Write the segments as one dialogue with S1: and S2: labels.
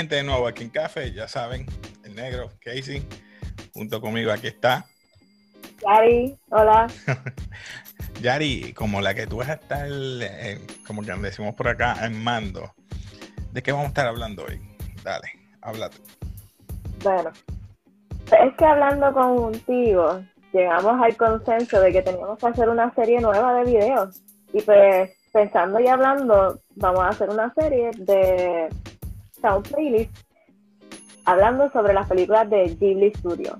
S1: gente de nuevo aquí en Café, ya saben, el negro, Casey, junto conmigo aquí está.
S2: Yari, hola.
S1: Yari, como la que tú vas a estar, eh, como que decimos por acá, en mando, ¿de qué vamos a estar hablando hoy? Dale, habla tú.
S2: Bueno, es que hablando contigo, llegamos al consenso de que teníamos que hacer una serie nueva de videos. Y pues, pensando y hablando, vamos a hacer una serie de Sound Playlist hablando sobre las películas de Ghibli Studio.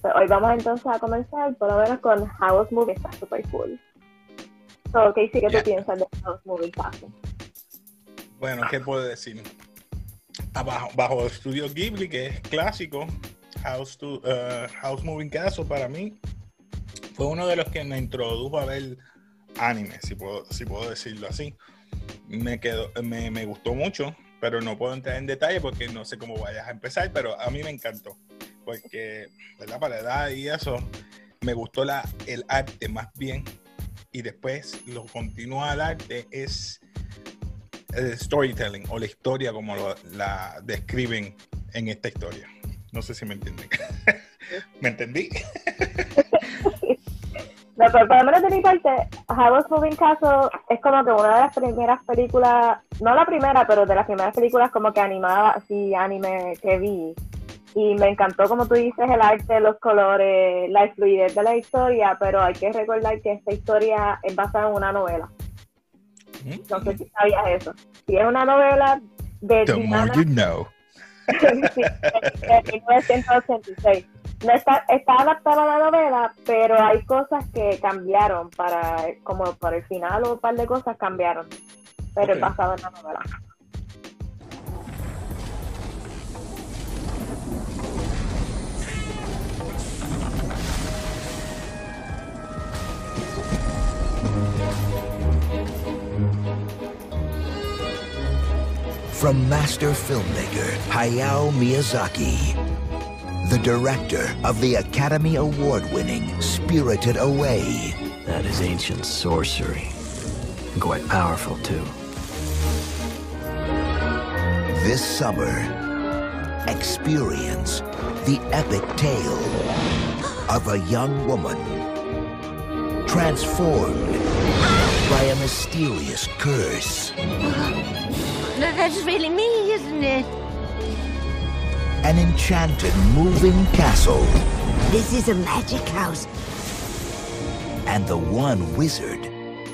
S2: Pues, hoy vamos entonces a comenzar por lo menos con House Movie, está super cool. So, Casey, ¿qué tú piensas de House Moving Castle?
S1: Bueno, ¿qué puedo decir? Bajo, bajo el estudio Ghibli, que es clásico, House, to, uh, House Moving Castle para mí fue uno de los que me introdujo a ver anime, si puedo, si puedo decirlo así. Me, quedó, me, me gustó mucho, pero no puedo entrar en detalle porque no sé cómo vayas a empezar, pero a mí me encantó, porque, ¿verdad? Para la edad y eso, me gustó la, el arte más bien, y después lo continúa el arte es el storytelling o la historia como lo, la describen en esta historia. No sé si me entienden. ¿Me entendí?
S2: no, pero por lo menos de mi parte, House Moving Castle es como que una de las primeras películas, no la primera, pero de las primeras películas como que animada, así anime que vi. Y me encantó, como tú dices, el arte, los colores, la fluidez de la historia, pero hay que recordar que esta historia es basada en una novela. No sé si sabías eso. Si es una novela de...
S1: The more you know.
S2: de 1986. No está, está adaptada a la novela, pero hay cosas que cambiaron para, como por el final o un par de cosas cambiaron. Pero
S1: Ok.
S2: es basado en la novela.
S3: From master filmmaker Hayao Miyazaki, the director of the Academy Award winning Spirited Away,
S4: That is ancient sorcery. And quite powerful, too.
S3: this summer, experience the epic tale of a young woman transformed by a mysterious curse.
S5: That's really me, isn't it?
S3: An enchanted moving castle
S5: This is a magic house.
S3: and the one wizard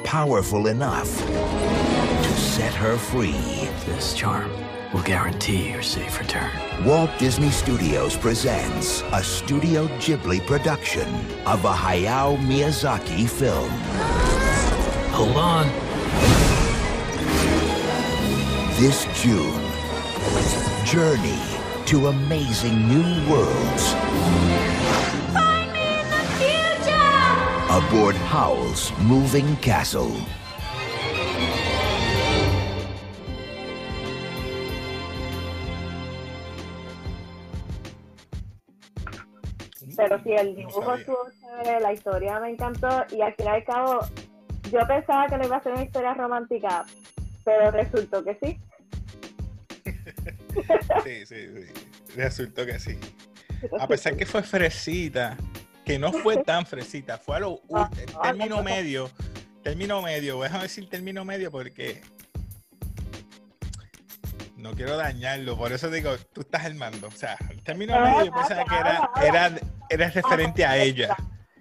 S3: powerful enough to set her free.
S4: This charm will guarantee your safe return.
S3: Walt Disney Studios presents a Studio Ghibli production of a Hayao Miyazaki film.
S4: Hold on.
S3: This June, journey to amazing new worlds
S5: Find me in the future!
S3: aboard Howl's Moving Castle.
S2: Pero sí, el dibujo estuvo chévere, la historia me encantó y al fin y al cabo yo pensaba que no iba a ser una historia romántica, pero resultó que sí.
S1: Sí, sí, sí. Resultó que sí. A pesar que fue fresita, que no fue tan fresita, fue a lo
S2: no,
S1: término
S2: no.
S1: medio, término medio, déjame decir término medio porque no quiero dañarlo, por eso digo, tú estás al mando, o sea, el término
S2: Ah,
S1: medio yo pensaba que era, era, era referente a ella,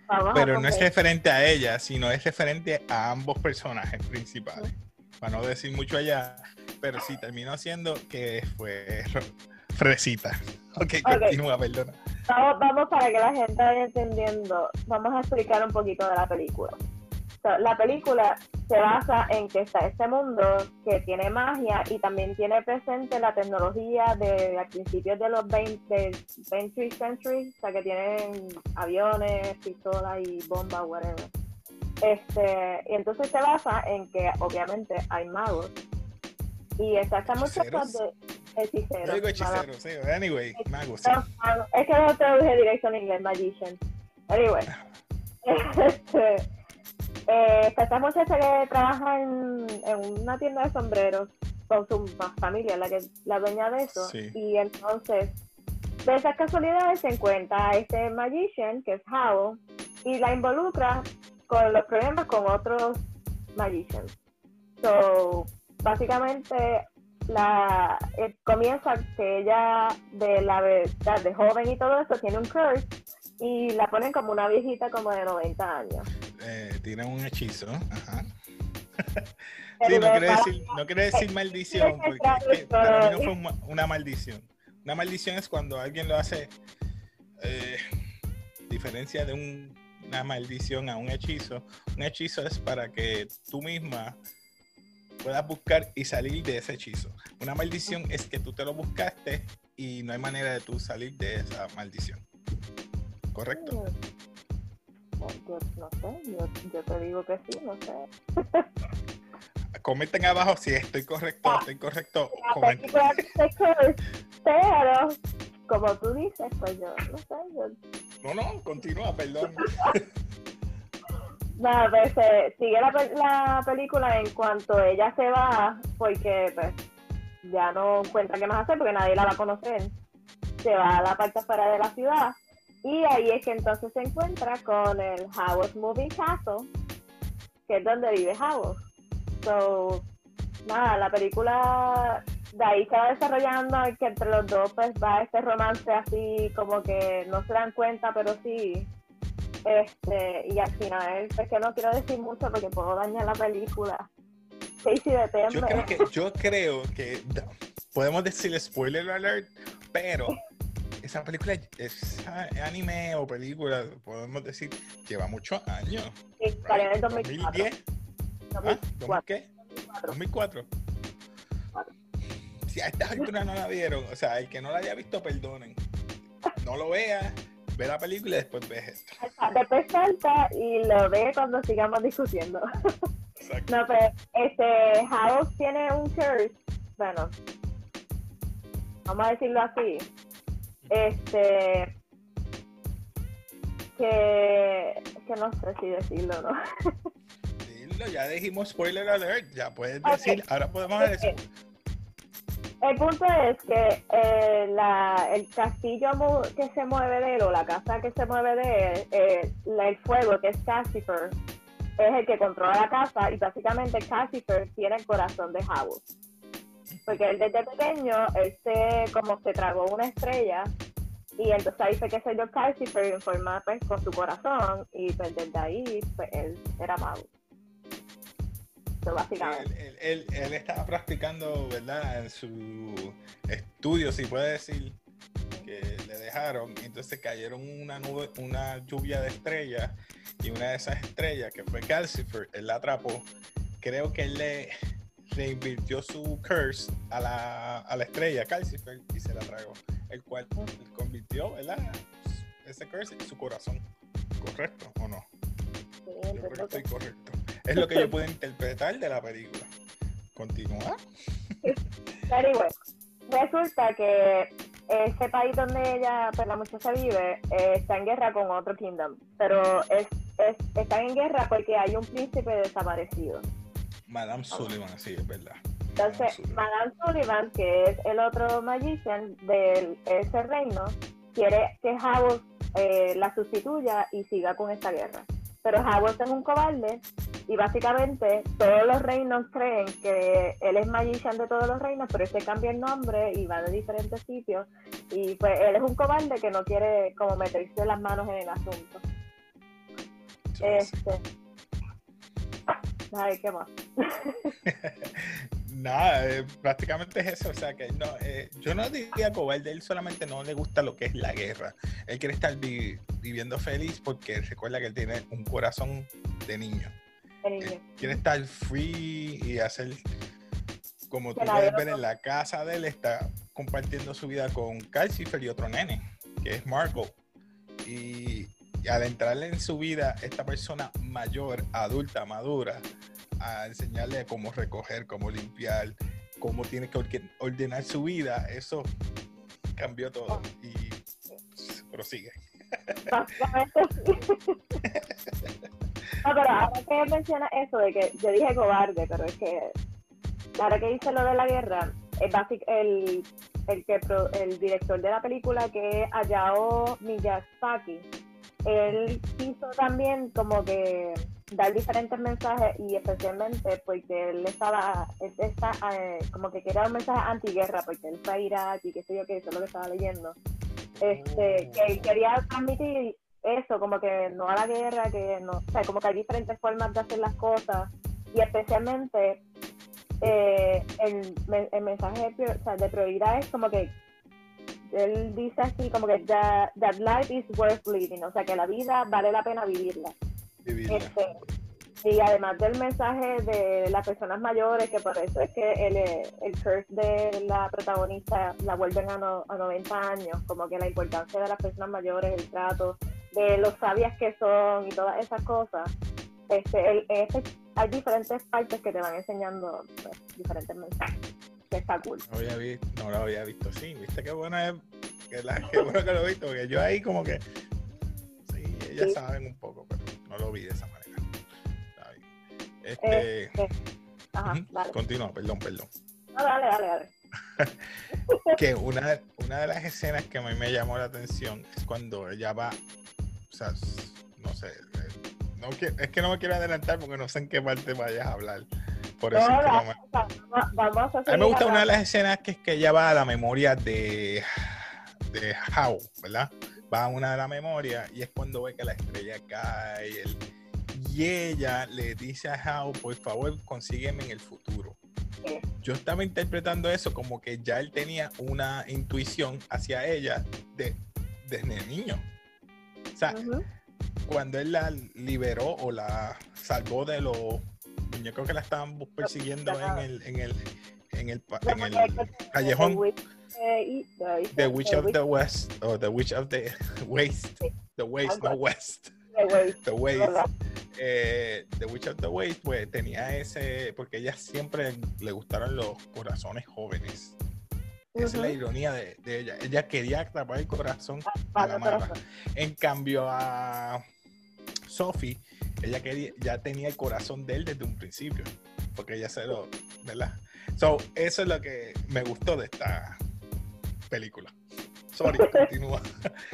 S2: a
S1: pero no es referente a ella, sino es referente a ambos personajes principales, para no decir mucho allá, pero sí, terminó siendo que fue fresita. Ok, continúa, perdona.
S2: Vamos, vamos para que la gente vaya entendiendo. Vamos a explicar un poquito de la película. So, la película se basa en que está este mundo que tiene magia y también tiene presente la tecnología de a principios de los 20, del 20th century, o sea que tienen aviones, pistolas y bombas, whatever. Este, y entonces se basa en que obviamente hay magos y muchacha
S1: ¿Hechiceros?
S2: de hechiceros.
S1: Yo digo hechicero, sí. Anyway, mago, sí.
S2: no, es que no traduje directo en inglés, magician. Anyway. Este, eh, esta muchacha que trabaja en, en una tienda de sombreros con su familia, la que la dueña de eso.
S1: Sí.
S2: Y entonces, de esas casualidades se encuentra a este magician, que es Howl, y la involucra con los problemas con otros magicians. So, básicamente, la eh, comienza que ella, de la verdad, de joven y todo eso, tiene un curse, y la ponen como una viejita como de 90 años.
S1: Eh, tiene un hechizo. Ajá. Sí, no quiere decir, no quiere decir maldición, porque para mí no fue una, una maldición. Una maldición es cuando alguien lo hace, eh, diferencia de un- una maldición a un hechizo. Un hechizo es para que tú misma puedas buscar y salir de ese hechizo. Una maldición es que tú te lo buscaste y no hay manera de tú salir de esa maldición. ¿Correcto?
S2: Yo no sé, yo, yo te digo que sí, no sé.
S1: Comenten abajo si estoy correcto o estoy correcto. Comenten.
S2: pero como tú dices, pues yo no sé, yo
S1: No, no, continúa, perdón.
S2: Nada, pues se sigue la, la película en cuanto ella se va, porque pues ya no encuentra qué más hacer porque nadie la va a conocer. Se va a la parte afuera de la ciudad y ahí es que entonces se encuentra con el Howard Moving Castle, que es donde vive Howard. So, nada, la película de ahí se va desarrollando que entre los dos pues va este romance así como que no se dan cuenta, pero sí este, y al final, pues que no quiero decir mucho porque puedo dañar la película. Casey de
S1: Yo creo que, yo creo que podemos decir spoiler alert, pero esa película es a- anime o película, podemos decir, lleva muchos años.
S2: salió en el 2004.
S1: 2010, ¿ah? ¿2000
S2: 2004.
S1: qué? 2004. Si a esta altura no la vieron, o sea, el que no la haya visto, perdonen. No lo vea, ve la película y después ves esto.
S2: Después salta y lo ve cuando sigamos discutiendo.
S1: Exacto.
S2: No, pero este, House tiene un curse, bueno, vamos a decirlo así, este, que, que no sé si decirlo, ¿no?
S1: Dilo, ya dijimos spoiler alert, ya puedes decir, ahora podemos decir.
S2: El punto es que eh, la, el castillo que se mueve de él o la casa que se mueve de él, eh, el fuego que es Cassifer, es el que controla la casa y básicamente Cassifer tiene el corazón de Howard. Porque él desde pequeño, él se, como se tragó una estrella y entonces ahí fue que se dio Cassifer en forma pues con su corazón y pues desde ahí pues él era mago. Básicamente.
S1: Él, él- él- él estaba practicando, ¿verdad? En su estudio, si puede decir, que le dejaron. y entonces cayeron una nube, una lluvia de estrellas. Y una de esas estrellas, que fue Calcifer, él la atrapó. Creo que él le, le invirtió su curse a la, a la estrella, Calcifer, y se la tragó. El cual convirtió, ¿verdad? Ese curse en su corazón. ¿Correcto o no?
S2: Sí,
S1: Yo creo que estoy correcto. Es lo que yo puedo interpretar de la película. Continúa.
S2: Anyway, resulta que ese país donde ella, pues la muchacha vive, eh, está en guerra con otro kingdom, pero es, es, están en guerra porque hay un príncipe desaparecido.
S1: Madame Sullivan, sí, es verdad.
S2: Entonces,
S1: Madame Sullivan.
S2: Que es el otro magician de ese reino, quiere que Howard eh, la sustituya y siga con esta guerra. Pero Howard es un cobarde y básicamente todos los reinos creen que él es magician de todos los reinos, pero este cambia el nombre y va de diferentes sitios. Y pues él es un cobarde que no quiere como meterse las manos en el asunto. Este. Ay, ¿qué más?
S1: Nada, eh, prácticamente es eso. O sea, que no, eh, yo no diría cobarde, él solamente no le gusta lo que es la guerra. Él quiere estar vi- viviendo feliz porque recuerda que él tiene un corazón de niño. Él quiere estar free y hacer como tú puedes ver en la casa de él, está compartiendo su vida con Calcifer y otro nene, que es Marco. Y, y al entrarle en su vida, esta persona mayor, adulta, madura, a enseñarle cómo recoger, cómo limpiar, cómo tiene que ordenar su vida, eso cambió todo. Y prosigue.
S2: Básicamente sí. No, pero ahora que menciona eso de que yo dije cobarde, pero es que ahora que dice lo de la guerra, es basic, el, el, que pro- el director de la película, que es Hayao Miyazaki, él quiso también como que dar diferentes mensajes y especialmente porque él estaba, él está, eh, como que quería un mensaje antiguerra porque él fue a Irak y qué sé yo qué, eso es lo que estaba leyendo. Este, que él quería transmitir eso, como que no a la guerra, que no, o sea, como que hay diferentes formas de hacer las cosas y especialmente eh, el, el mensaje de, o sea, de prioridad es como que él dice así como que that, that life is worth living, o sea que la vida vale la pena vivirla. Este, y además del mensaje de las personas mayores, que por eso es que el, eh, el curse de la protagonista la vuelven a, no- a 90 años, como que la importancia de las personas mayores, el trato, de los sabias que son y todas esas cosas. Este, el, este, hay diferentes partes que te van enseñando pues, diferentes mensajes. Que está cool.
S1: No, había no lo había visto así. ¿Viste qué bueno es? Que la, qué bueno que lo he visto, porque yo ahí como que... Sí, ellas
S2: Sí.
S1: saben un poco, pero no lo vi de esa manera. Este...
S2: Este, ajá.
S1: Continúa, perdón, perdón.
S2: No, dale, dale, dale.
S1: que una, una de las escenas que a mí me llamó la atención es cuando ella va, o sea, no sé, no es que no me quiero adelantar porque no sé en qué parte vayas a hablar. Por eso
S2: No,
S1: es que no me-
S2: vamos, a
S1: A mí me gusta una de las escenas que es que ella va a la memoria de, de How, ¿verdad? Va a una de la memoria y es cuando ve que la estrella cae y, el- y ella le dice a How, por favor, consígueme en el futuro. Yo estaba interpretando eso como que ya él tenía una intuición hacia ella de, desde niño. O sea, cuando él la liberó o la salvó de los muñecos que la estaban persiguiendo en el, en el, en el, en el callejón.
S2: The Witch,
S1: of the West o The Witch of the Waste. The Waste, no. West.
S2: the
S1: Waste. Eh, the Witch of the Waste, pues tenía ese, porque ella siempre le gustaron los corazones jóvenes. Esa es la ironía de, de ella. Ella quería atrapar el corazón a
S2: Vale,
S1: la mala. En cambio a Sophie, ella quería, ya tenía el corazón de él desde un principio, porque ella se lo, ¿verdad? So, eso es lo que me gustó de esta película. Sorry, continúa.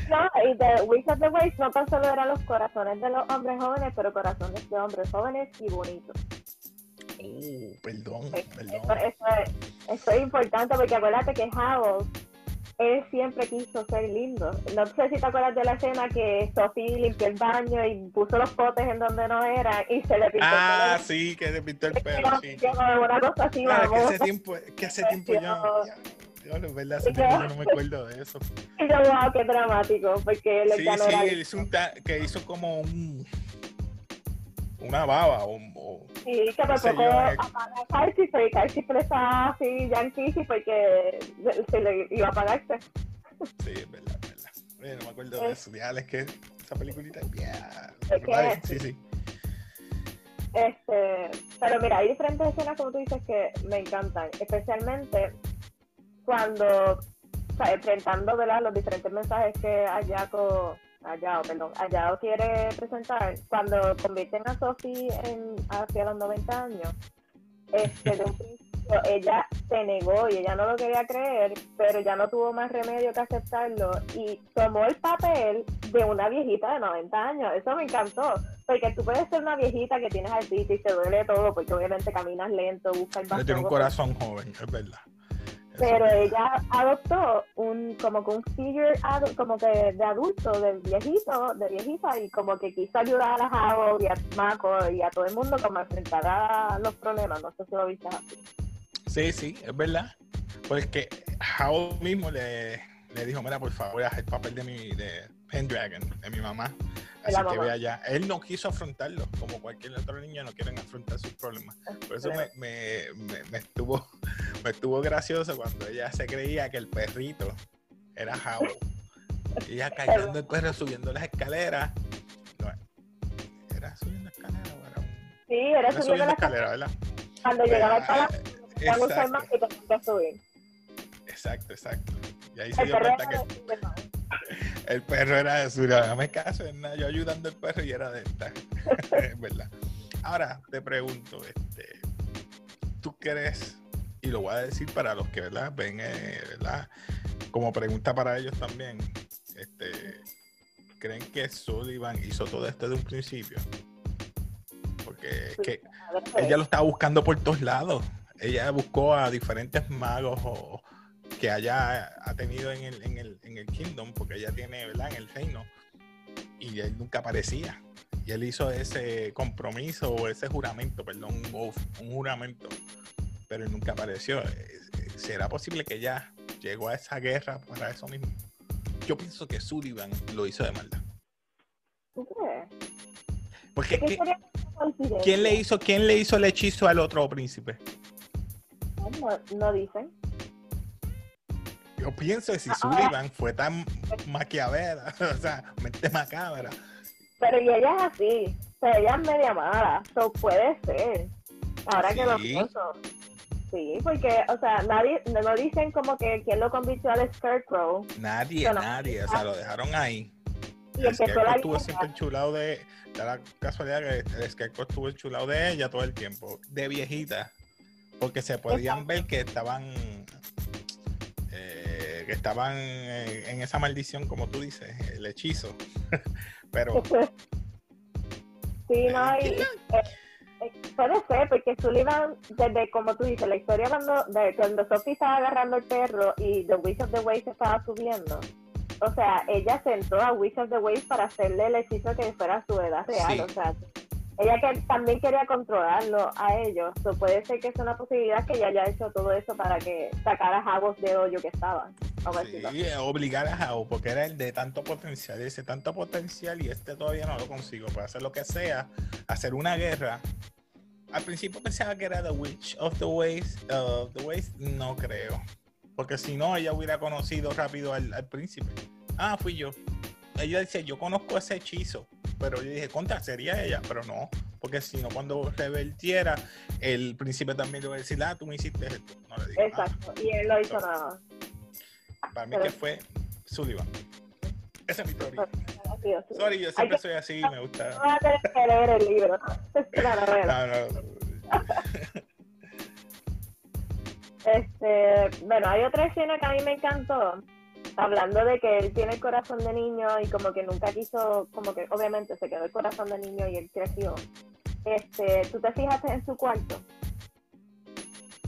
S2: No, y The Witch of the Waste no tan solo eran los corazones de los hombres jóvenes, pero corazones de hombres jóvenes y bonitos.
S1: Uh, perdón,
S2: Eso,
S1: perdón.
S2: eso es, eso es importante porque acuérdate que Howell, él siempre quiso ser lindo. No sé si te acuerdas de la escena que Sophie limpió el baño y puso los potes en donde no eran y se le pintó
S1: Ah,
S2: el
S1: sí, que se pintó el
S2: pelo.
S1: pelo, sí.
S2: Yo como una cosa así,
S1: Claro, que hace tiempo, que hace tiempo yo,
S2: Yo-
S1: ya, Dios, es verdad, hace tiempo yo no me acuerdo de eso.
S2: Y yo, wow, qué dramático, porque él
S1: Sí, sí,
S2: era
S1: él hizo un ta- que hizo como un una baba o, o-
S2: Sí, que por poco
S1: eh.
S2: apaga pero Carchi le estaba así, yankee, porque se- se le iba a apagarse.
S1: sí, es verdad, es verdad. Oye, no me acuerdo de eso, ya, es que esa peliculita es
S2: que-
S1: sí, sí.
S2: Este, pero mira, hay diferentes escenas, como tú dices, que me encantan, especialmente cuando, o sea, enfrentando ¿verdad? los diferentes mensajes que Ayako, Ayao, perdón, Ayao quiere presentar, cuando convierten a Sophie en, hacia los 90 años, este, de un principio ella se negó y ella no lo quería creer, pero ya no tuvo más remedio que aceptarlo y tomó el papel de una viejita de 90 años. Eso me encantó, porque tú puedes ser una viejita que tienes artritis y te duele todo, porque obviamente caminas lento, buscas el
S1: Pero tiene un corazón joven, es verdad.
S2: Pero ella adoptó un como que un figure como que de adulto, de viejito, de viejita y como que quiso ayudar a Javo y a Mako y a todo el mundo como a enfrentar a los problemas, no sé si lo viste así.
S1: Sí, sí, es verdad. Porque Howell mismo le, le dijo, mira, por favor, haz el papel de mi de Pendragon, de mi mamá. Así que
S2: mamá.
S1: vea ya. Él no quiso afrontarlo, como cualquier otro niño no quieren afrontar sus problemas. Por eso me, me, me, me estuvo, me estuvo gracioso cuando ella se creía que el perrito era. Y ella cargando el perro, subiendo las escaleras. ¿Era subiendo escaleras o era un...?
S2: Sí, era
S1: Era
S2: subiendo
S1: subiendo
S2: las
S1: escaleras, ¿verdad?
S2: cuando llegaba al
S1: Ah,
S2: palacio, a usar
S1: Exacto,
S2: más y que subir.
S1: exacto, exacto. Y ahí se
S2: El
S1: dio cuenta que. El perro era de su no me caso en nada, yo ayudando al perro y era de esta. es verdad. Ahora te pregunto, este, ¿tú crees y lo voy a decir para los que ¿verdad? ven, eh, ¿verdad? como pregunta para ellos también, este, ¿creen que Sullivan hizo todo esto de un principio? Porque es que ella lo estaba buscando por todos lados. Ella buscó a diferentes magos o, que haya ha tenido en el, en, el, en el Kingdom, porque ella tiene, ¿verdad? En el reino. Y él nunca aparecía. Y él hizo ese compromiso o ese juramento, perdón, un, un juramento, pero él nunca apareció. Eh, ¿Será posible que ella llegó a esa guerra para eso mismo? Yo pienso que Sullivan lo hizo de maldad.
S2: ¿Tú crees?
S1: Porque
S2: ¿Qué.
S1: ¿quién, le hizo, ¿quién le hizo el hechizo al otro príncipe?
S2: No, no dicen.
S1: Yo pienso que si
S2: Ah,
S1: Sullivan fue tan maquiavera, o sea, mente macabra,
S2: Pero y ella es así. O sea, ella es media mala. So puede ser. Ahora que lo pienso. Sí, porque, o sea, nadie, no dicen como que quién lo convirtió al Scarecrow.
S1: nadie, nadie, o sea, lo dejaron ahí.
S2: Y
S1: El Scarecrow estuvo siempre enchulado de. Da la casualidad que el Scarecrow estuvo enchulado de ella todo el tiempo, de viejita. Porque se podían
S2: Exacto.
S1: ver que estaban. Eh, que estaban en, en esa maldición, como tú dices, el hechizo. Pero.
S2: Sí, no, y,
S1: ¿Quién
S2: eh, eh, puede ser, porque Sullivan, desde como tú dices, la historia cuando, de, cuando Sophie estaba agarrando el perro y The Witch of the Waves estaba subiendo, o sea, ella sentó a Witch of the Waves para hacerle el hechizo que fuera su edad real,
S1: Sí.
S2: o sea, ella que también quería controlarlo a ellos, so puede ser que es una posibilidad que ella haya hecho todo eso para que sacara a Havos del hoyo que estaban. Vamos a decirlo así.
S1: Sí, obligar a Jao, porque era el de tanto potencial, ese tanto potencial y este todavía no lo consigo para hacer lo que sea, hacer una guerra. Al principio pensaba que era The Witch of the Ways, of the Ways, no creo, porque si no ella hubiera conocido rápido al, al príncipe. Ah, fui yo. Ella decía, yo conozco ese hechizo, pero yo dije, contra, sería ella, pero no, porque si no, cuando revertiera, el príncipe también le va a decir, ah, tú me hiciste esto. No le digo nada.
S2: Exacto, y él no hizo nada.
S1: Para mí
S2: Pero-
S1: que fue Sullivan. Esa es mi teoría. Sorry, yo siempre
S2: que-
S1: soy así, me gusta.
S2: No vas a tener que leer el libro.
S1: No, no.
S2: Este, bueno, hay otra escena que a mí me encantó, hablando de que él tiene el corazón de niño y como que nunca quiso, como que obviamente se quedó el corazón de niño y él creció. Este, ¿tú te fijaste en su cuarto?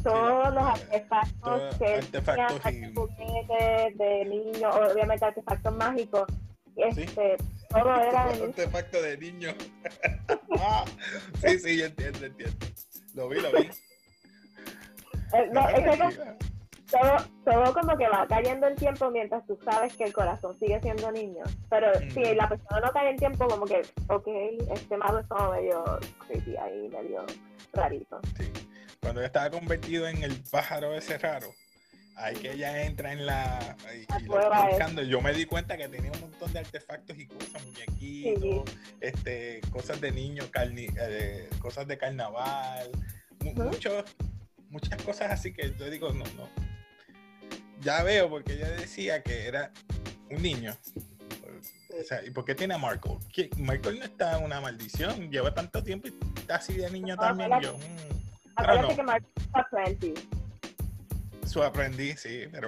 S2: Todos los artefactos que él tenía,
S1: y-
S2: de niño, obviamente artefactos mágicos, este, todo era de niño.
S1: artefacto de niño. Ah, sí, sí, yo entiendo, entiendo. Lo vi, lo vi.
S2: Eh, no, es que. Todo, todo como que va cayendo en tiempo mientras tú sabes que el corazón sigue siendo niño. Pero
S1: Mm.
S2: si la persona no cae en tiempo, como que, ok, este mago es como medio creepy ahí, medio rarito.
S1: Sí. Cuando ella estaba convertido en el pájaro ese raro, ahí que ella entra en la. Y,
S2: La
S1: y lo está buscando. Yo me di cuenta que tenía un montón de artefactos y cosas, muñequitos, este, cosas de niño, carni- eh, cosas de carnaval, muchos- muchas cosas así que yo digo, no, no. Ya veo, porque ella decía que era un niño. O sea, ¿y por qué tiene a Marco? ¿Qué- Michael no está en una maldición, lleva tanto tiempo y está así de niño
S2: No,
S1: también.
S2: acuérdate-
S1: Yo, mm,
S2: Acuérdate que Mark está 20.
S1: su aprendiz, sí, pero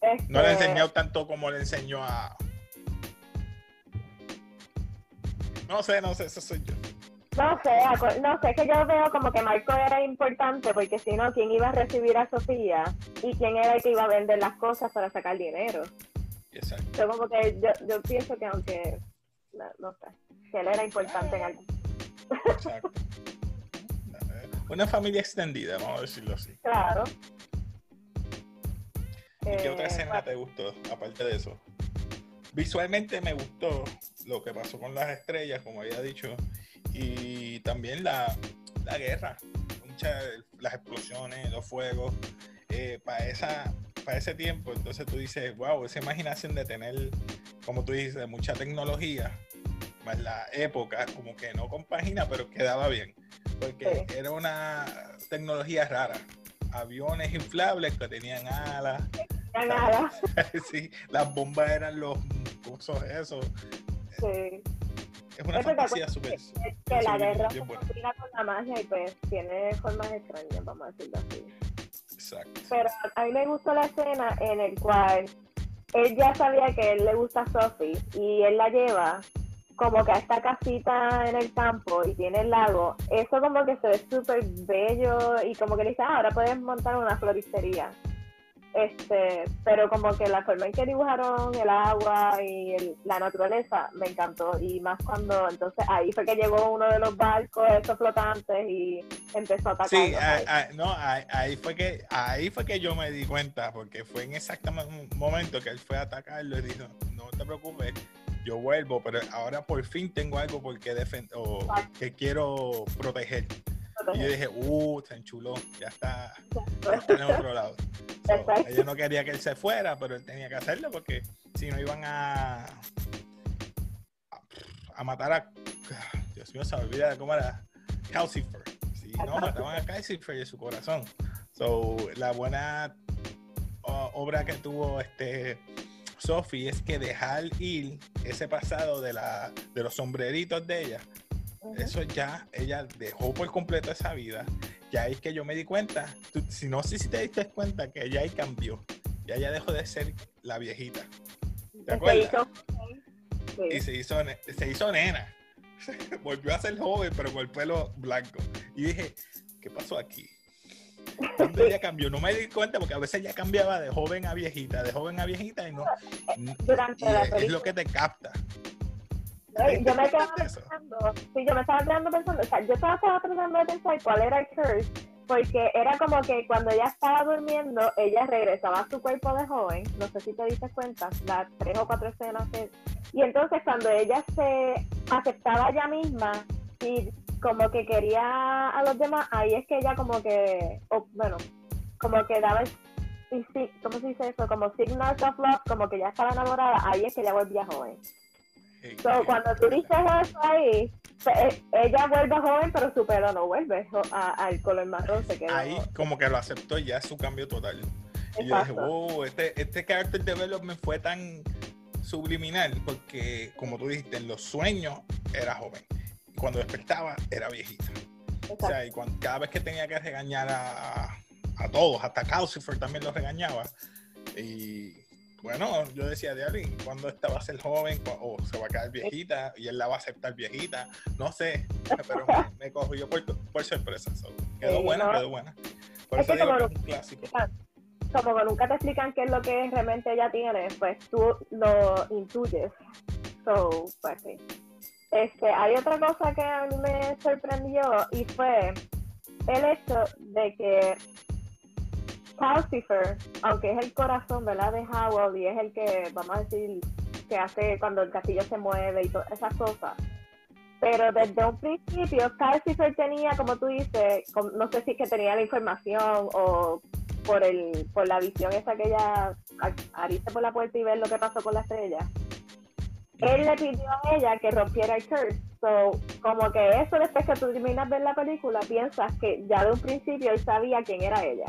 S2: Este,
S1: no le he enseñado tanto como le enseñó a. No sé, no sé, eso soy yo.
S2: No sé, no sé, que yo veo como que Marco era importante porque si no, ¿quién iba a recibir a Sofía? ¿Y quién era el que iba a vender las cosas para sacar dinero?
S1: Exacto.
S2: Yo como que yo, yo pienso que aunque, no, no sé, que él era importante en algo.
S1: exacto. Una familia extendida, vamos a decirlo así.
S2: Claro.
S1: ¿Y qué
S2: Eh,
S1: otra escena te gustó, aparte de eso? Visualmente me gustó lo que pasó con las estrellas, como había dicho, y también la, la guerra, muchas, las explosiones, los fuegos, para esa para ese tiempo, entonces tú dices, wow, esa imaginación de tener, como tú dices, mucha tecnología, más la época, como que no compagina, pero quedaba bien, porque
S2: Sí.
S1: era una tecnología rara, aviones inflables que tenían alas,
S2: ya nada.
S1: sí, las bombas eran los cosos esos.
S2: Sí.
S1: Es una
S2: te
S1: fantasía súper.
S2: Es que la guerra se combina con la magia y pues tiene formas extrañas, vamos a decirlo así.
S1: Exacto.
S2: Pero a mí me gustó la escena en el cual él ya sabía que él le gusta a Sophie y él la lleva como que a esta casita en el campo y tiene el lago. Eso como que se ve súper bello y como que le dice, ah, ahora puedes montar una floristería. Este, pero como que la forma en que dibujaron el agua y el- la naturaleza me encantó. Y más cuando entonces ahí fue que llegó uno de los barcos estos flotantes y empezó a atacar
S1: Sí, no, ahí, ahí fue que ahí fue que yo me di cuenta, porque fue en exactamente un momento que él fue a atacarlo y dijo, no te preocupes, yo vuelvo, pero ahora por fin tengo algo por qué defender o que quiero proteger. Y yo dije, uh, se enchuló, ya está, ya está en otro lado. So, ella no quería que él se fuera, pero él tenía que hacerlo porque si no iban a a matar a Dios mío, se me olvida cómo era Calcifer. Si no, mataban a Calcifer y su corazón. So, la buena uh, obra que tuvo este Sophie es que dejar ir ese pasado de la de los sombreritos de ella eso ya, ella dejó por completo esa vida. Ya es que yo me di cuenta, tú- si no sé si te diste cuenta que ella ahí cambió. Ya ella dejó de ser la viejita. ¿Te
S2: Se
S1: acuerdas?
S2: sí.
S1: Y se hizo, se hizo nena. Volvió a ser joven, pero con el pelo blanco. Y dije, ¿qué pasó aquí? ¿Dónde ella cambió? No me di cuenta porque a veces ella cambiaba de joven a viejita, de joven a viejita y no.
S2: Durante
S1: y
S2: la
S1: es, es lo que te capta.
S2: Ay, Yo me
S1: Eso.
S2: pensando, sí, yo me estaba quedando pensando, o sea, yo estaba, estaba tratando de pensar cuál era el curse, porque era como que cuando ella estaba durmiendo, ella regresaba a su cuerpo de joven, no sé si te diste cuenta, las tres o cuatro escenas que... Y entonces cuando ella se aceptaba ella misma y como que quería a los demás, ahí es que ella como que, o, bueno, como que daba, el- y sí, ¿cómo se dice eso? Como signals of love, como que ya estaba enamorada, ahí es que ella volvía joven. So, cuando tú dices eso ahí, eh, ella vuelve joven, pero su pelo no vuelve al color marrón. Se quedó.
S1: ahí como que lo aceptó y ya es su cambio total. Y yo dije, wow, este, este character development fue tan subliminal porque, como tú dijiste, en los sueños era joven. Y cuando despertaba era viejita. O sea, y cuando, cada vez que tenía que regañar a, a todos, hasta Calcifer también los regañaba. Y bueno, yo decía, Diablo, ¿y ¿cuándo esta va a ser joven? ¿Cu- ¿O se va a quedar viejita? ¿Y él la va a aceptar viejita? No sé, pero me, me cogió por, por sorpresa. So, quedó
S2: Sí,
S1: buena,
S2: no.
S1: quedó buena. Por
S2: Es
S1: eso
S2: que
S1: digo
S2: como
S1: que es un clásico.
S2: Como que nunca te explican qué es lo que realmente ella tiene, pues tú lo intuyes. So, pues sí. Este, hay otra cosa que a mí me sorprendió y fue el hecho de que Calcifer, aunque es el corazón, ¿verdad? De Howell y es el que, vamos a decir, que hace cuando el castillo se mueve y todas esas cosas. Pero desde un principio, Calcifer tenía, como tú dices, no sé si es que tenía la información o por el por la visión esa que ella a- abriste por la puerta y ver lo que pasó con la estrella. Él le pidió a ella que rompiera el curse. So, como que eso después que tú terminas de ver la película, piensas que ya de un principio él sabía quién era ella.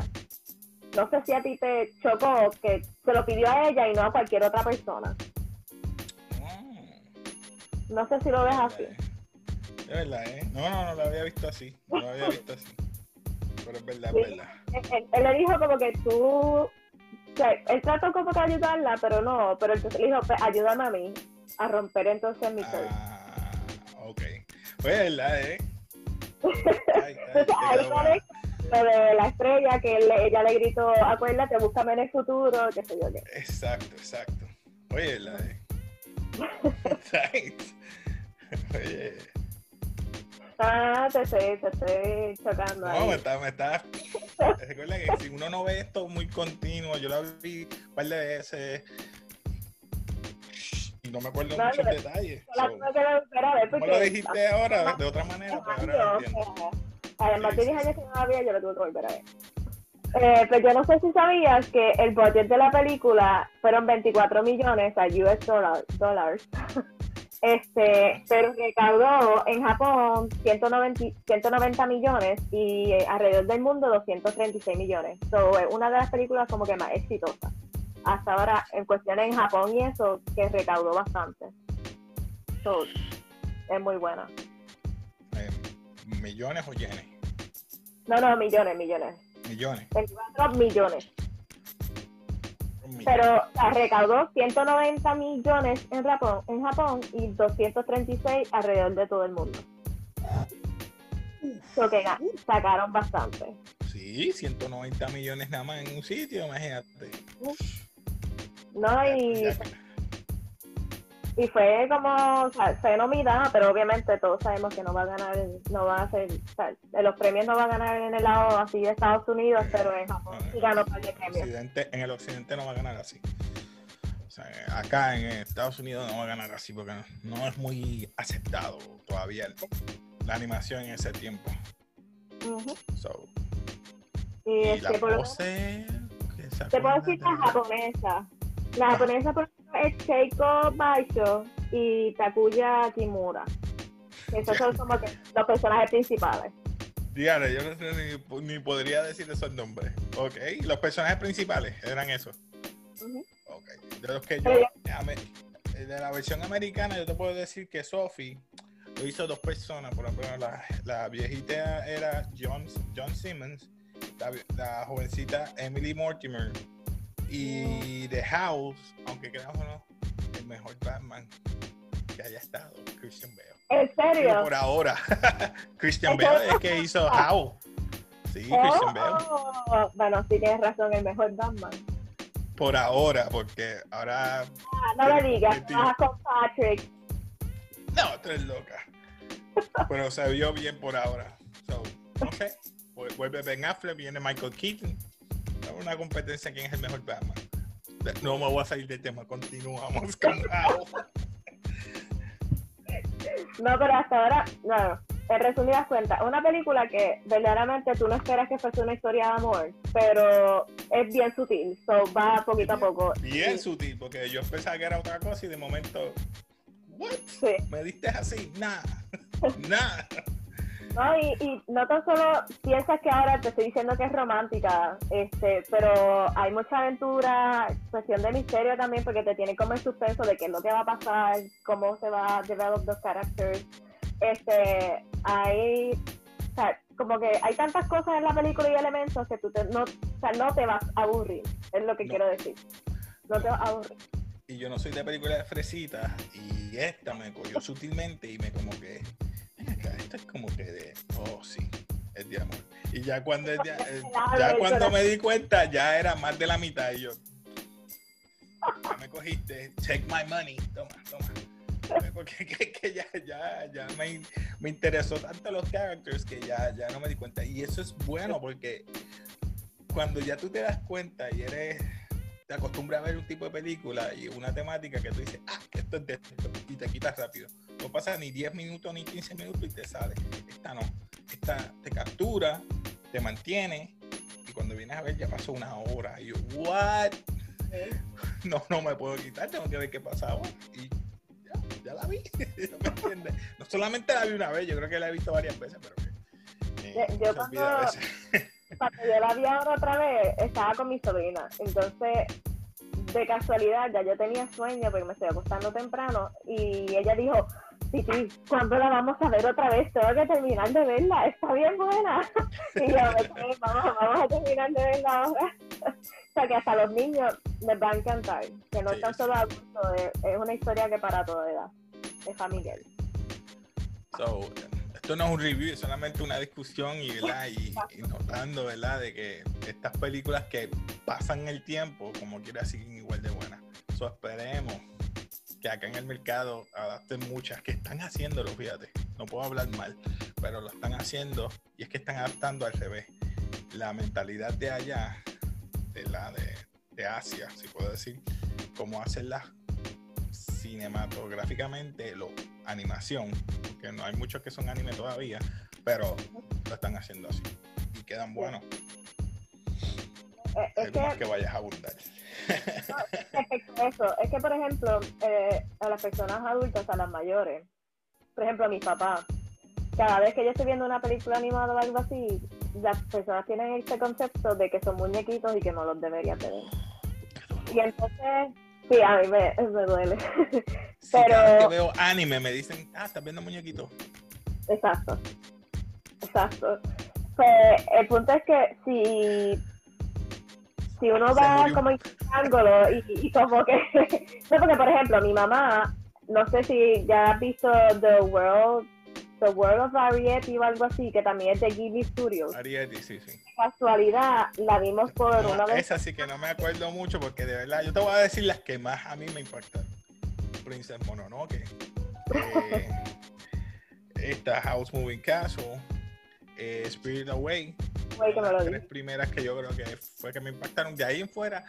S2: No sé si a ti te chocó que se lo pidió a ella y no a cualquier otra persona.
S1: Mm.
S2: No sé si lo ves así.
S1: Es verdad, ¿eh? No, no, no lo había visto así. No lo había visto así. Pero es verdad,
S2: Sí.
S1: es verdad.
S2: Él, él- él le dijo como que tú, o sea, él trató como que ayudarla, pero no, pero entonces le dijo, "Pues, ayúdame a mí a romper entonces mi curse.
S1: Ah, ok. Pues es verdad, ¿eh? Ay, ay,
S2: Entonces ahí lo de la estrella que ella le gritó, acuérdate, búscame en el futuro, qué sé yo qué.
S1: Exacto, exacto. Oye, la de. Oye,
S2: Ah, te estoy, te estoy chocando
S1: no,
S2: ahí.
S1: me está, me está. Recuerda que si uno no ve esto muy continuo, yo lo vi un par de veces no me acuerdo
S2: No,
S1: muchos
S2: yo-
S1: detalles.
S2: La
S1: So, ¿Cómo lo dijiste ahora de otra manera? Pues ahora lo entiendo.
S2: Además de
S1: sí,
S2: 10 años que no la había, yo lo tuve que volver a ver. Eh, pero yo no sé si sabías que el budget de la película fueron 24 millones a US dollar- dollars. Este, pero recaudó en Japón 190, 190 millones y eh, alrededor del mundo 236 millones. So, es una de las películas como que más exitosas. Hasta ahora, en cuestiones en Japón y eso, que recaudó bastante. So, es muy buena.
S1: ¿Millones o yenes?
S2: No, no, millones, millones.
S1: Millones.
S2: 24 millones. Pero sea, recaudó 190 millones en Japón, en Japón y 236 alrededor de todo el mundo. So que sacaron bastante.
S1: Sí, 190 millones nada más en un sitio, imagínate.
S2: ¿No? Y, y fue como, o sea, fue nominada, pero obviamente todos sabemos que no va a ganar, no va a ser, o sea, de los premios no va a ganar en el lado así de Estados Unidos, pero en Japón sí ganó par de premios.
S1: Occidente- en el occidente no va a ganar así. O sea, acá en Estados Unidos no va a ganar así porque no, no es muy aceptado todavía el- la animación en ese tiempo. So,
S2: Y,
S1: y
S2: este,
S1: la
S2: por lo menos-
S1: pose que se
S2: Te puedo decir la japonesa. La japonesa por es Keiko Baisho y Takuya Kimura. Esos son como que los personajes principales.
S1: Diana, yo no sé ni, ni podría decir esos nombres. Ok, los personajes principales eran esos. De los que yo. Ame- De la versión americana, yo te puedo decir que Sophie lo hizo dos personas. Por ejemplo, la, la viejita era John, John Simmons, la, la jovencita Emily Mortimer. Y The House, aunque no, el mejor Batman que haya estado, Christian Bale.
S2: ¿En
S1: Pero
S2: serio?
S1: por ahora, Christian Bale
S2: es
S1: que hizo House. Sí,
S2: Oh,
S1: Christian Bale.
S2: oh. Bueno, sí tienes razón, el mejor Batman.
S1: Por ahora, porque ahora.
S2: Ah, no le digas, trabajas con Patrick.
S1: No, tú eres loca. Pero se vio bien por ahora. So. Vu- Vuelve Ben Affleck, viene Michael Keaton. Una competencia quién es el mejor Batman. No me voy a salir del tema, continuamos con.
S2: No, pero hasta ahora, no. En resumidas cuentas, una película que verdaderamente tú no esperas que fuese una historia de amor, pero es bien sutil, so va poquito a poco.
S1: Bien
S2: Sí,
S1: sutil, porque yo pensaba que era otra cosa y de momento. ¿What?
S2: sí.
S1: ¿Me diste así? Nah. Nah.
S2: No, y, y no tan solo piensas que ahora te estoy diciendo que es romántica, este, pero hay mucha aventura, cuestión de misterio también, porque te tiene como en suspenso de qué es lo que va a pasar, cómo se va a develop los characters. Este, hay, o sea, como que hay tantas cosas en la película y elementos que tú te, no, o sea, no te vas a aburrir, es lo que
S1: No.
S2: quiero decir. No te vas a aburrir.
S1: y yo no soy de película de fresitas y esta me cogió sutilmente y me como que "Ven acá, esto es como que de oh sí es de amor. Y ya cuando es de- eh, ya cuando me di cuenta ya era más de la mitad y yo ya me cogiste take my money toma toma porque que, que ya ya ya me, me interesó tanto los characters que ya ya no me di cuenta. Y eso es bueno porque cuando ya tú te das cuenta y eres te acostumbras a ver un tipo de película y una temática que tú dices, ah, esto es de esto, y te quitas rápido. No pasa ni 10 minutos ni 15 minutos y te sale. Esta no. Esta te captura, te mantiene y cuando vienes a ver ya pasó una hora. Y yo, ¿what? No, no me puedo quitar, tengo que ver qué pasaba. Y ya, ya la vi. ¿Me entiendes? No solamente la vi una vez, yo creo que la he visto varias veces, pero que. eh,
S2: Yo- yo cuando-. cuando yo la vi ahora otra vez, estaba con mi sobrina. Entonces, de casualidad, ya yo tenía sueño porque me estoy acostando temprano. Y ella dijo, Titi, ¿cuándo la vamos a ver otra vez? Tengo que terminar de verla, está bien buena. Y yo, "Ok, vamos, vamos a terminar de verla ahora. O sea, que hasta los niños les va a encantar. Que no
S1: Sí,
S2: es tan
S1: sí.
S2: solo adulto, es, es una historia que para toda edad. Es familiar.
S1: So, esto no es un review, es solamente una discusión y, ¿verdad? y, y notando ¿verdad? de que estas películas que pasan el tiempo, como quiera, siguen igual de buenas. So, esperemos que acá en el mercado adapten muchas que están haciéndolo, fíjate. No puedo hablar mal, pero lo están haciendo y es que están adaptando al revés. La mentalidad de allá, de la de, de Asia, si puedo decir, cómo hacerlas cinematográficamente, lo, animación, que no hay muchos que son anime todavía, pero lo están haciendo así y quedan buenos.
S2: Eh, es
S1: Algo más
S2: que
S1: que vayas a abundar.
S2: a eso, es que por ejemplo, eh, a las personas adultas, a las mayores, por ejemplo a mis papás, cada vez que yo estoy viendo una película animada o algo así, las personas tienen este concepto de que son muñequitos y que no los deberían tener. Y entonces, sí, a mí me, me duele. Pero-
S1: cada vez que veo anime me dicen, ah, estás viendo muñequitos.
S2: Exacto. Exacto. Pues el punto es que si, si uno
S1: Se
S2: va
S1: murió.
S2: como ángulo y, y como que... no, porque por ejemplo, mi mamá, no sé si ya has visto The World, The World of Ariete o algo así, que también es de Ghibli Studios.
S1: Ariety, sí, sí.
S2: Casualidad, la vimos por
S1: No,
S2: una vez.
S1: esa sí que no me acuerdo mucho porque de verdad, yo te voy a decir las que más a mí me impactaron. Princess Mononoke. eh, esta House Moving Castle. eh, Spirit Away.
S2: Que me
S1: las tres primeras que yo creo que fue que me impactaron. De ahí en fuera,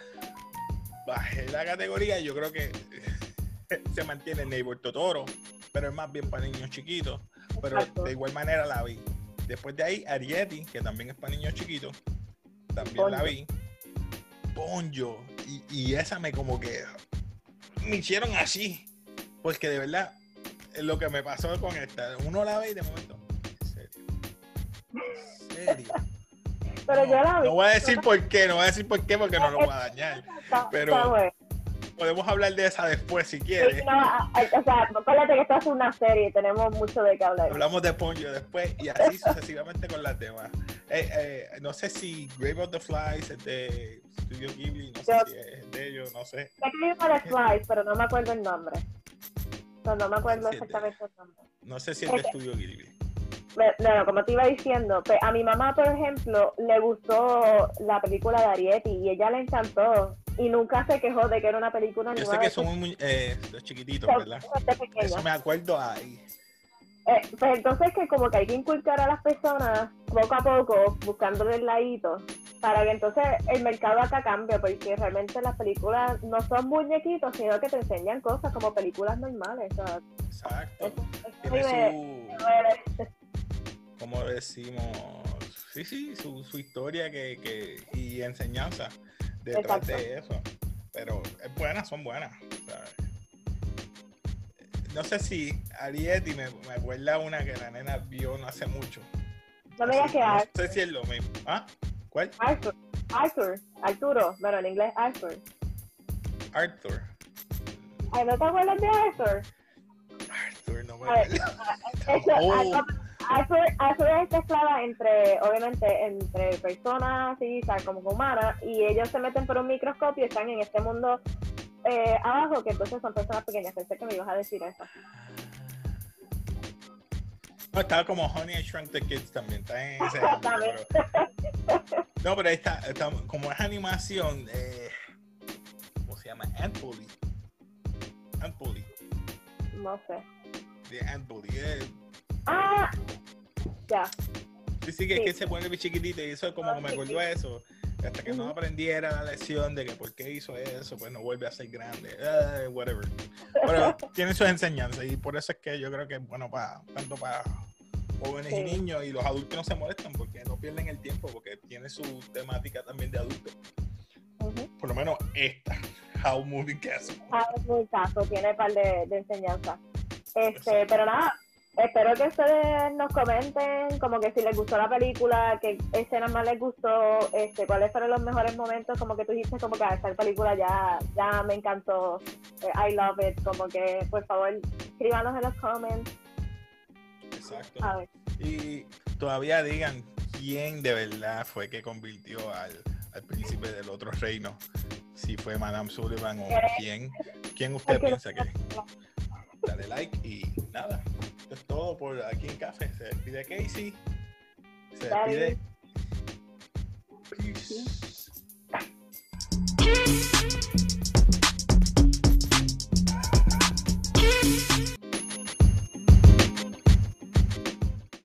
S1: bajé la categoría y yo creo que se mantiene Neighbor Totoro, pero es más bien para niños chiquitos. Pero
S2: Exacto.
S1: de igual manera la vi. Después de ahí, Ariety, que también es para niños chiquitos, también la vi. Ponyo. Y, y esa me como que me hicieron así. Porque de verdad, lo que me pasó con esta. Uno la ve y de momento. ¿En serio? ¿En serio?
S2: Pero yo la vi.
S1: No voy a decir por qué, no voy a decir por qué porque no lo voy a dañar. Pero-. Podemos hablar de esa después si quieres.
S2: no, o sea, acuérdate que esto es una serie, tenemos mucho de qué hablar.
S1: Hablamos de Ponyo después y así sucesivamente con las demás. Eh, eh, no sé si Grave of the Flies es de Studio Ghibli, no sé
S2: Yo-
S1: si es de ellos, no sé.
S2: Sé que una de Flies, pero no me acuerdo el nombre. No, no me acuerdo
S1: Sí,
S2: exactamente el nombre.
S1: No sé si es de Studio Ghibli.
S2: Me- No, no, como te iba diciendo, pues, a mi mamá, por ejemplo, le gustó la película de Ariety y ella le encantó y nunca se quejó de que era una película
S1: Yo sé que son muy eh, los chiquititos, ¿verdad? Eso me acuerdo ahí.
S2: Eh, pues entonces que como que hay que inculcar a las personas poco a poco, buscándole el ladito, para que entonces el mercado acá cambie, porque realmente las películas no son muñequitos, sino que te enseñan cosas como películas normales. O sea,
S1: Exacto.
S2: eso, eso
S1: Tiene su, como decimos, sí, sí, su, su historia que, que, y enseñanza detrás
S2: Exacto.
S1: de eso. Pero es buenas, son buenas. ¿sabes? No sé si Ariety me, me acuerda una que la nena vio no hace mucho.
S2: no me digas que
S1: no sé si es lo mismo. ¿Ah? ¿Cuál?
S2: Arthur, Arthur, Arturo, bueno, en inglés Arthur.
S1: Arthur.
S2: Ay, ¿no te acuerdas de Arthur?
S1: Arthur, no me
S2: A Arthur es mezclada entre, obviamente, entre personas y ¿sabes? como humanas, y ellos se meten por un microscopio y están en este mundo eh, abajo, que entonces son personas pequeñas. Pensé que me ibas a decir eso.
S1: No, estaba como Honey I Shrunk the Kids también. Está en ese pero- No, pero está, está- como es animación, eh, ¿cómo se llama? Ant Bully. Ant Bully.
S2: No sé.
S1: Bully. eh,
S2: Ah, ya.
S1: sí, sí, que es
S2: Sí.
S1: que se pone muy chiquitito y eso como que me acordó a eso. Hasta que no
S2: Ujú.
S1: aprendiera la lección de que por qué hizo eso, pues no vuelve a ser grande. eh, whatever. Pero tiene sus enseñanzas y por eso es que yo creo que es bueno para tanto para jóvenes y
S2: Sí.
S1: niños y los adultos no se molestan porque no pierden el tiempo porque tiene su temática también de adultos.
S2: Ujú.
S1: Por lo menos esta, How Moving Castle.
S2: Ah, es muy caso, tiene un par de, de enseñanzas. Este,
S1: Exacto.
S2: pero nada, espero que ustedes nos comenten como que si les gustó la película, qué escenas más les gustó, este, cuáles fueron los mejores momentos, como que tú dijiste como que "Ah, esta película ya, ya me encantó, eh, I love it, como que por favor escríbanos en los comments.
S1: Exacto.
S2: A ver,
S1: Y todavía digan quién de verdad fue que convirtió al, al príncipe del otro reino. Si fue Madame Sullivan o quién. ¿Quién usted piensa que? Dale like y nada es todo por aquí en Café. Se despide Casey. Se despide. Peace.